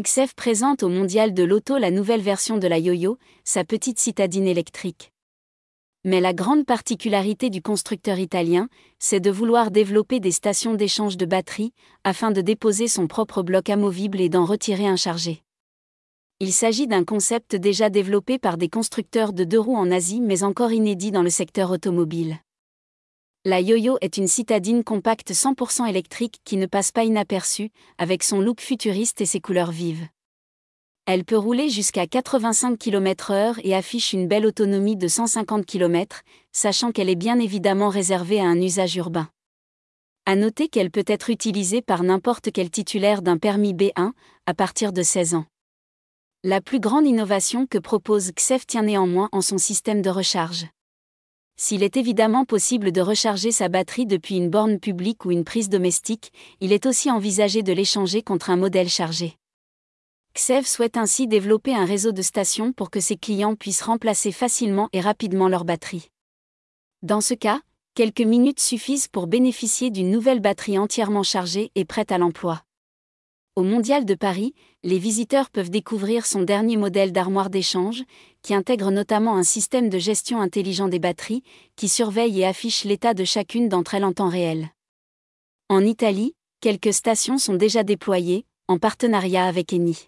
XF présente au Mondial de l'Auto la nouvelle version de la Yo-Yo, sa petite citadine électrique. Mais la grande particularité du constructeur italien, c'est de vouloir développer des stations d'échange de batteries, afin de déposer son propre bloc amovible et d'en retirer un chargé. Il s'agit d'un concept déjà développé par des constructeurs de deux roues en Asie mais encore inédit dans le secteur automobile. La Yo-Yo est une citadine compacte 100% électrique qui ne passe pas inaperçue, avec son look futuriste et ses couleurs vives. Elle peut rouler jusqu'à 85 km/h et affiche une belle autonomie de 150 km, sachant qu'elle est bien évidemment réservée à un usage urbain. À noter qu'elle peut être utilisée par n'importe quel titulaire d'un permis B1 à partir de 16 ans. La plus grande innovation que propose XEF tient néanmoins en son système de recharge. S'il est évidemment possible de recharger sa batterie depuis une borne publique ou une prise domestique, il est aussi envisagé de l'échanger contre un modèle chargé. XEV souhaite ainsi développer un réseau de stations pour que ses clients puissent remplacer facilement et rapidement leur batterie. Dans ce cas, quelques minutes suffisent pour bénéficier d'une nouvelle batterie entièrement chargée et prête à l'emploi. Au Mondial de Paris, les visiteurs peuvent découvrir son dernier modèle d'armoire d'échange, qui intègre notamment un système de gestion intelligent des batteries, qui surveille et affiche l'état de chacune d'entre elles en temps réel. En Italie, quelques stations sont déjà déployées, en partenariat avec Eni.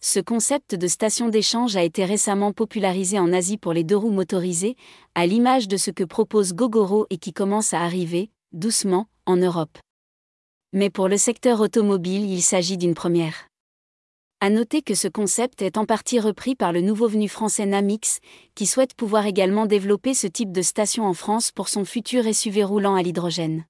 Ce concept de station d'échange a été récemment popularisé en Asie pour les deux roues motorisées, à l'image de ce que propose Gogoro et qui commence à arriver, doucement, en Europe mais pour le secteur automobile, il s'agit d'une première. À noter que ce concept est en partie repris par le nouveau venu français Namix, qui souhaite pouvoir également développer ce type de station en France pour son futur SUV roulant à l'hydrogène.